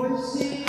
Hoje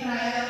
eu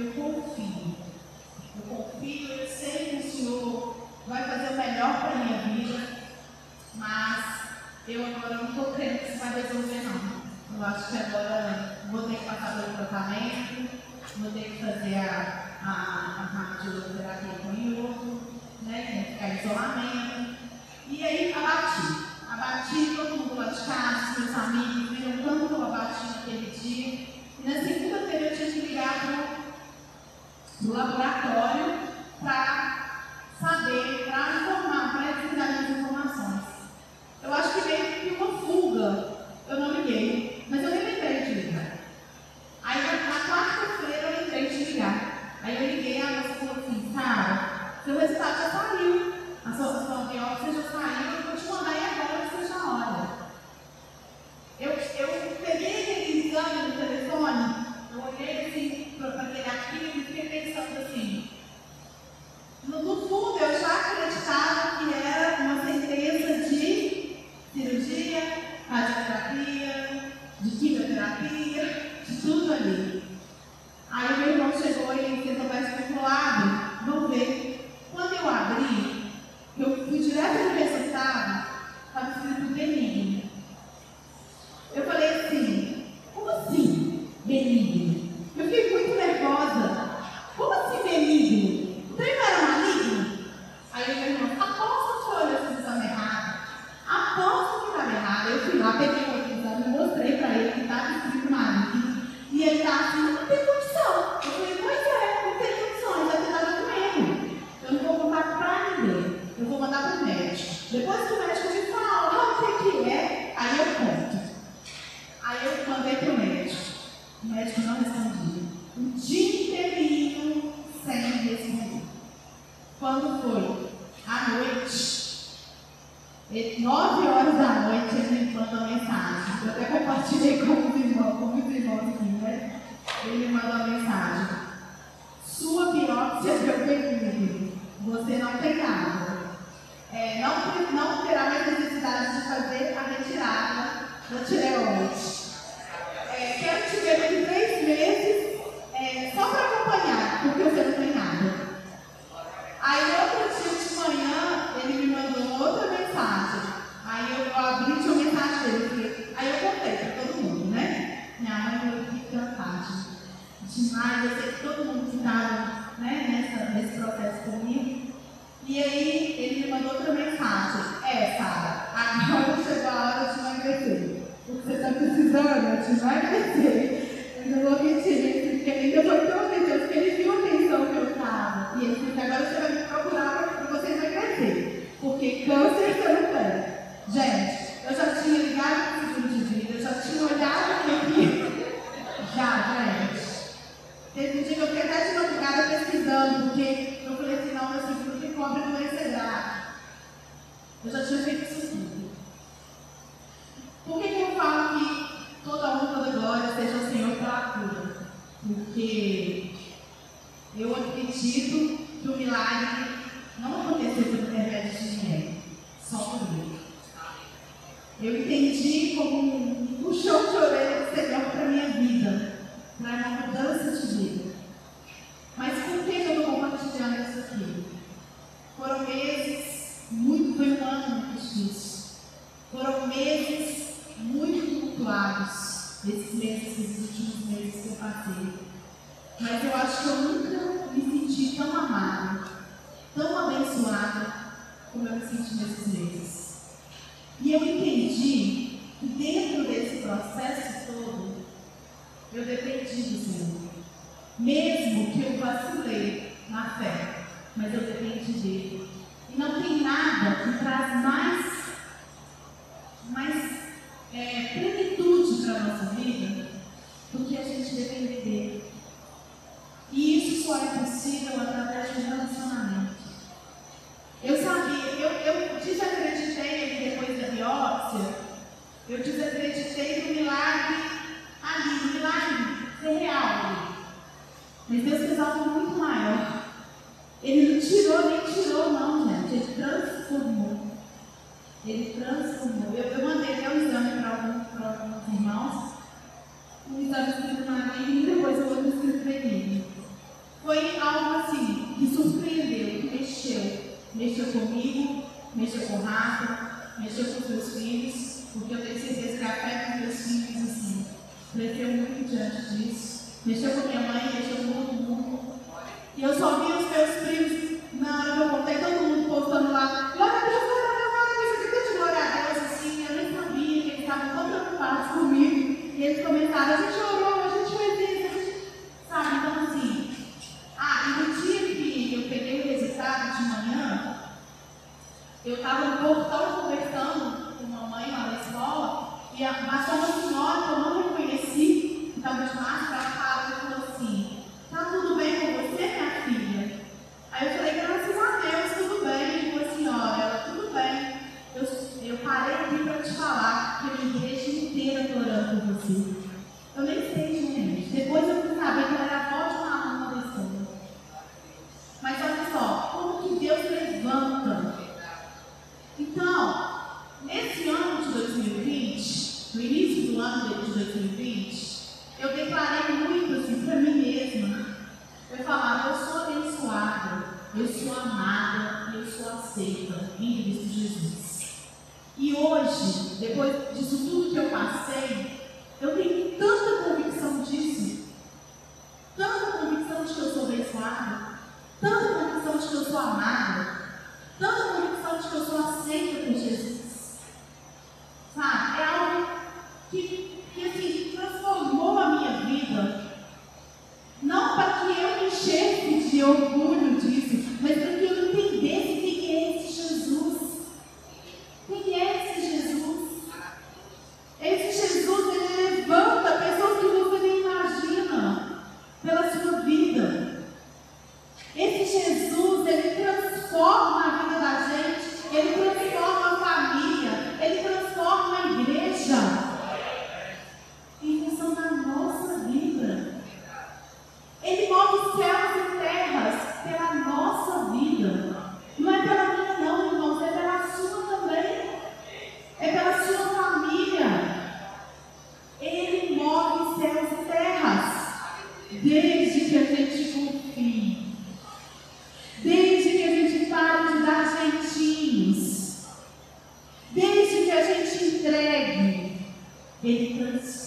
Eu confio. Eu confio, eu sei que o Senhor vai fazer o melhor para a minha vida, mas eu agora não estou crendo que isso vai resolver, não. Eu acho que agora vou ter que passar pelo tratamento, vou ter que fazer a, a, a radioterapia com iodo, né? Ficar em isolamento. E aí abati. Abati todo mundo lá de casa, meus amigos, viram tanto abati naquele dia. E na segunda-feira eu tinha que ligar para do laboratório para saber, para informar, para precisar as informações. Eu acho que believe.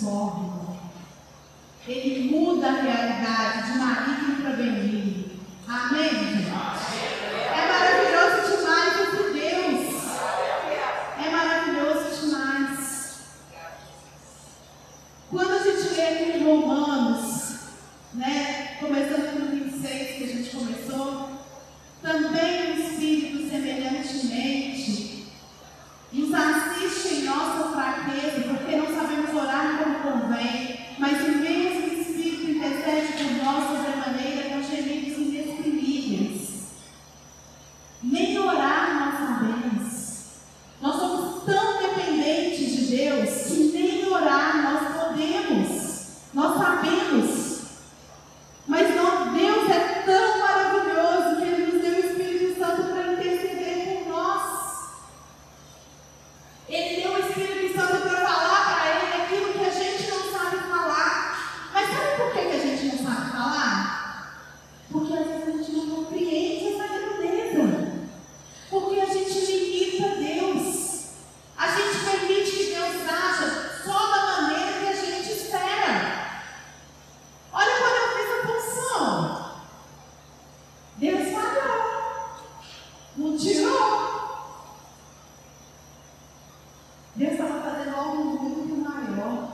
transforma. Ele muda a realidade de maligno para benigno. Amém? Não tirou? Deus estava fazendo algo muito maior.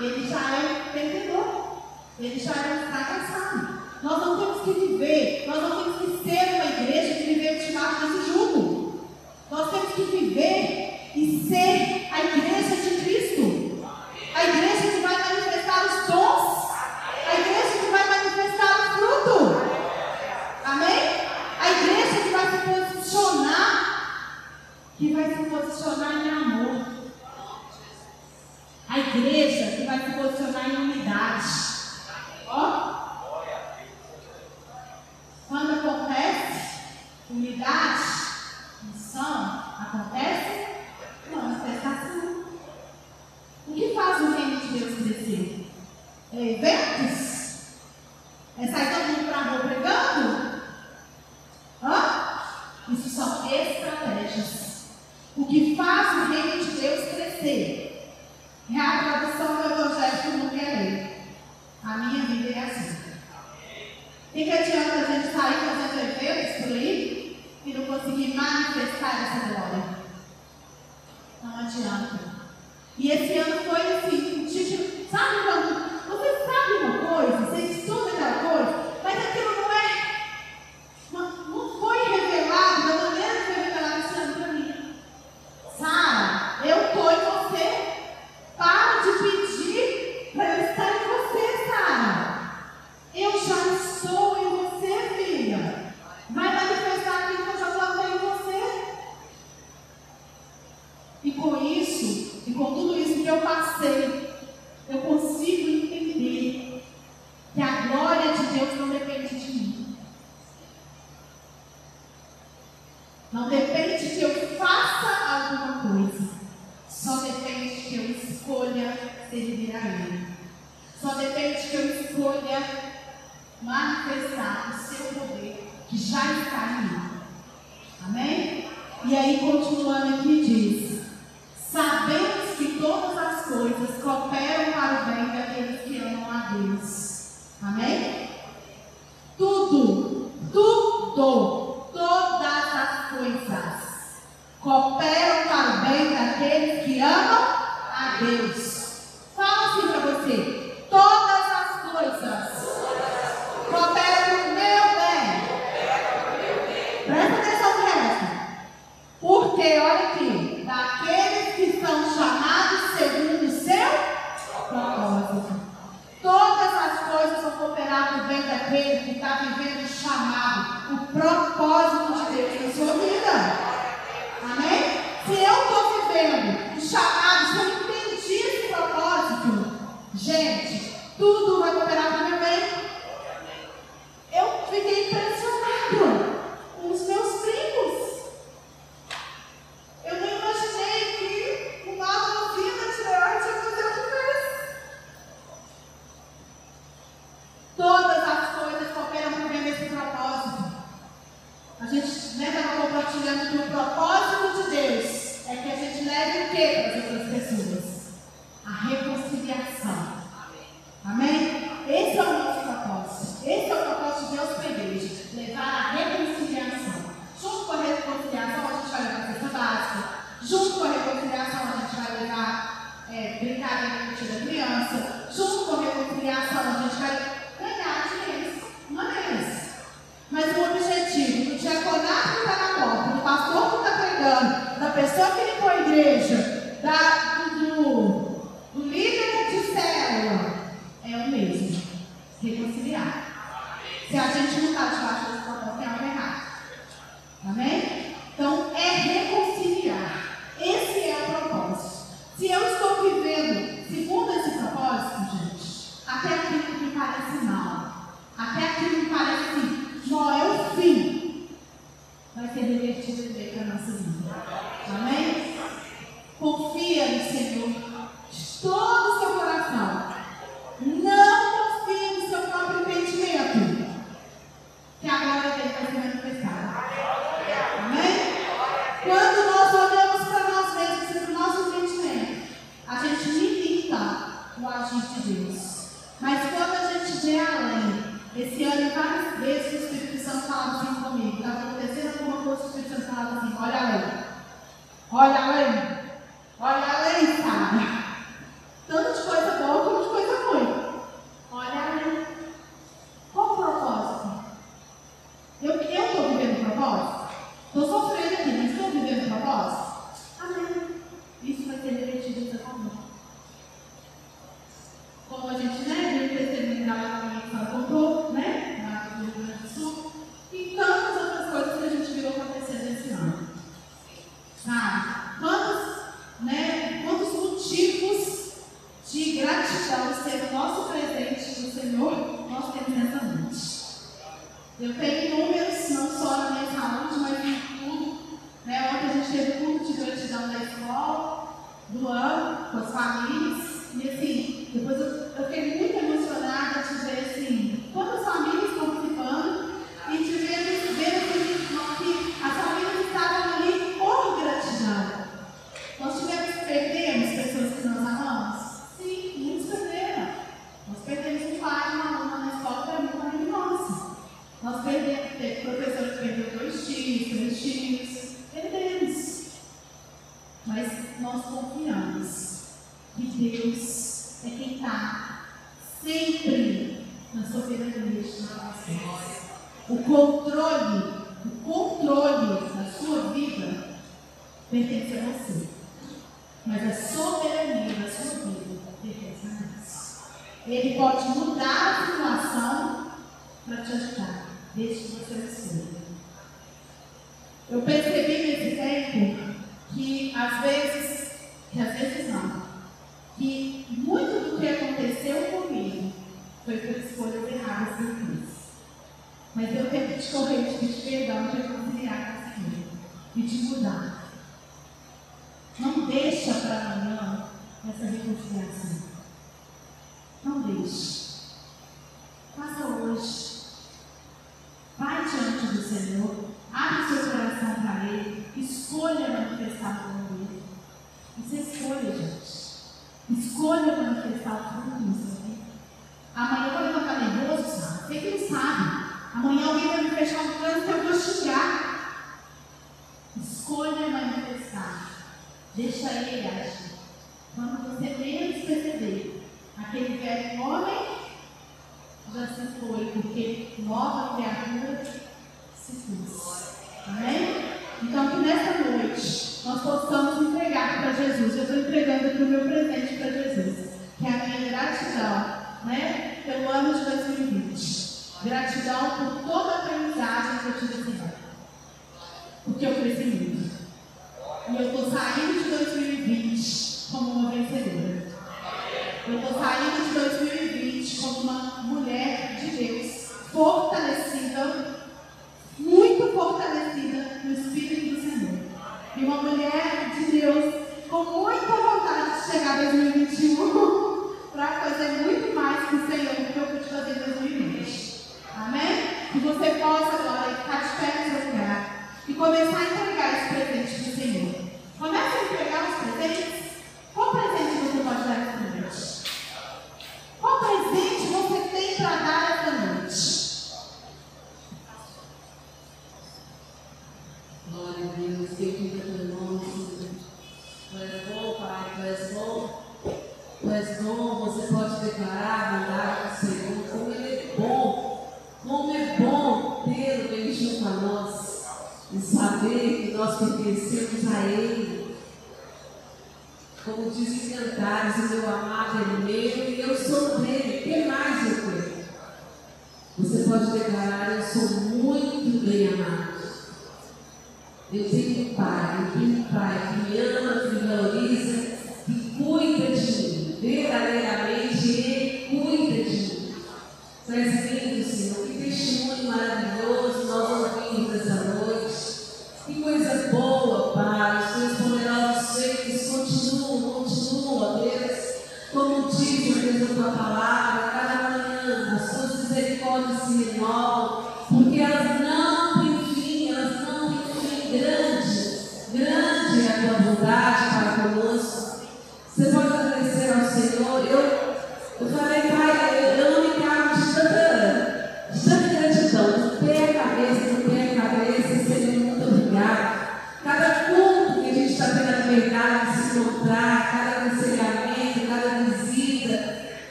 ele já é perdedor, ele já é fracassado. Nós não temos que viver, nós não temos que ser uma igreja que viver debaixo desse jugo. Nós temos que viver e ser continues Jesus. Amém? Então, que nessa noite nós possamos entregar para Jesus. Eu estou entregando aqui o meu presente para Jesus, que é a minha gratidão né, pelo ano de 2020. Gratidão por toda a aprendizagem que eu tive aqui. Porque eu cresci Disease by, increased by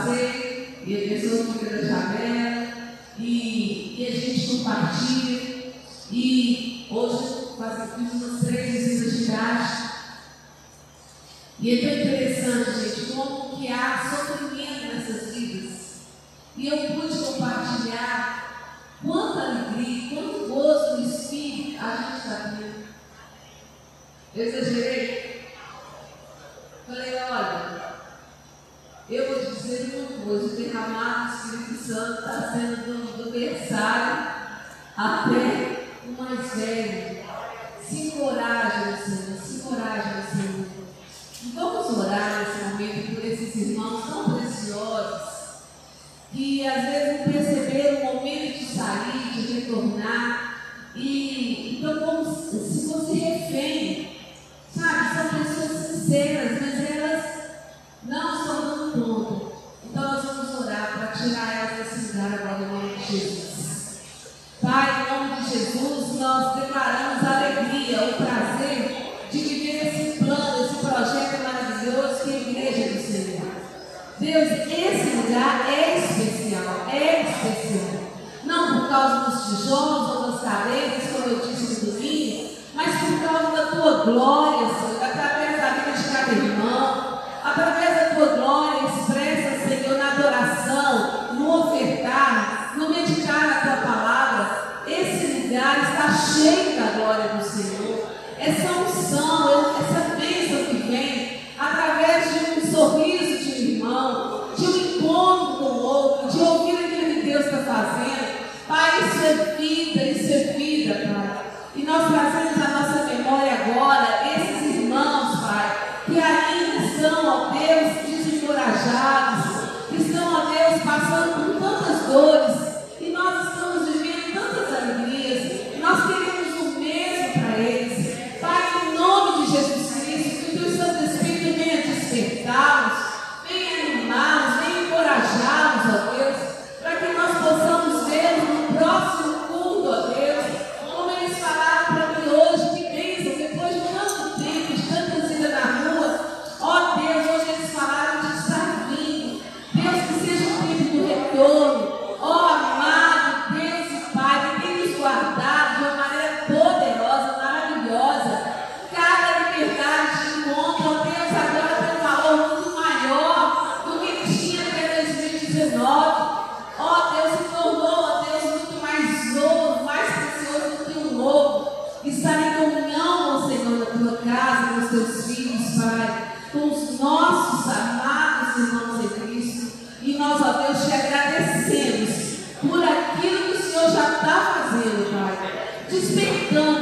fazer, e as pessoas vão virar janela, e, e a gente compartilha, e hoje faz, fiz umas três visitas de graça. E é tão interessante, gente, como que há sofrimento nessas vidas. E eu pude compartilhar quanta alegria, quanto gozo no Espírito a gente está tendo. Exagerei? Hoje o derramado do Espírito Santo está sendo do, do berçário até o mais velho. Se encoraja, Senhor, se encoraja, Senhor. E vamos orar nesse momento por esses irmãos tão preciosos que às vezes não perceberam o momento de sair, de retornar glory 그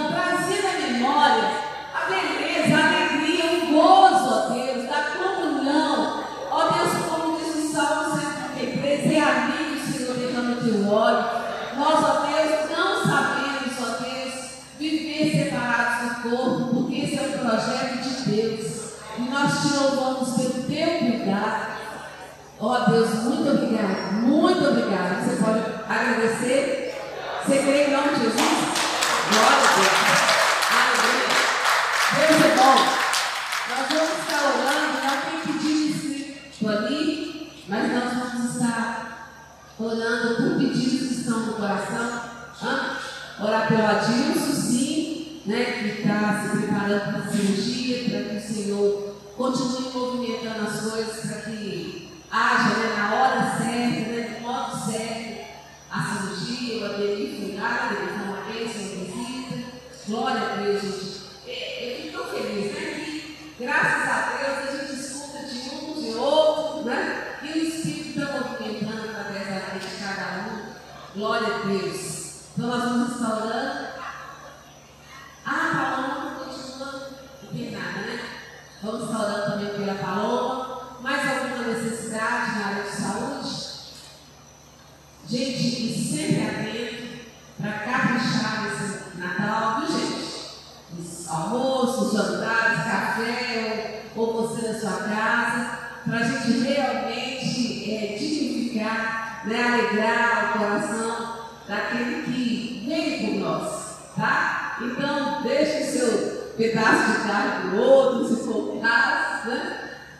sua casa, para a gente realmente é, dignificar, né, alegrar o coração daquele que veio por nós, tá? Então, deixe o seu pedaço de carne para outro, se for caso, né?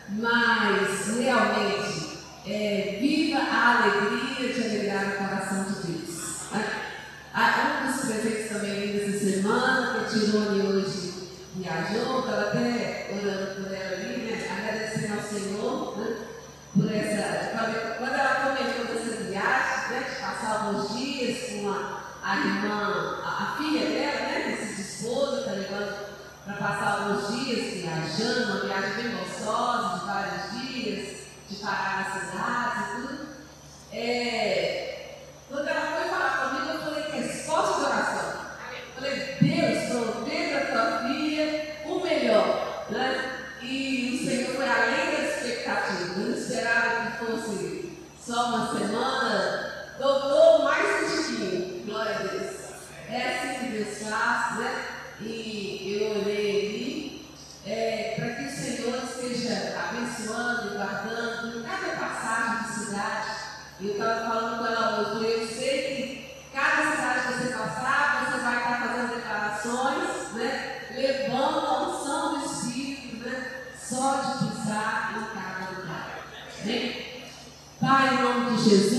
mas realmente é, viva a alegria de alegrar o coração de Deus. Tá? Um dos presentes também dessa semana, que a Tirone hoje viajou, estava até orando por ela Senhor, né? Por essa, quando ela cometeu essa viagens, né? Passar alguns dias com a, a irmã, a, a filha dela, né? Que se dispôs, tá para passar alguns dias viajando, uma viagem bem gostosa, de vários dias, de parar na cidade e tudo. É, quando ela né? E eu orei ali é, para que o Senhor esteja abençoando, guardando em cada passagem de cidade. Eu estava falando com ela hoje, eu sei que cada cidade que você passar, você vai estar fazendo declarações, né? Levando a unção do Espírito, né? Só de pisar em cada lugar. Né? Pai, em nome de Jesus.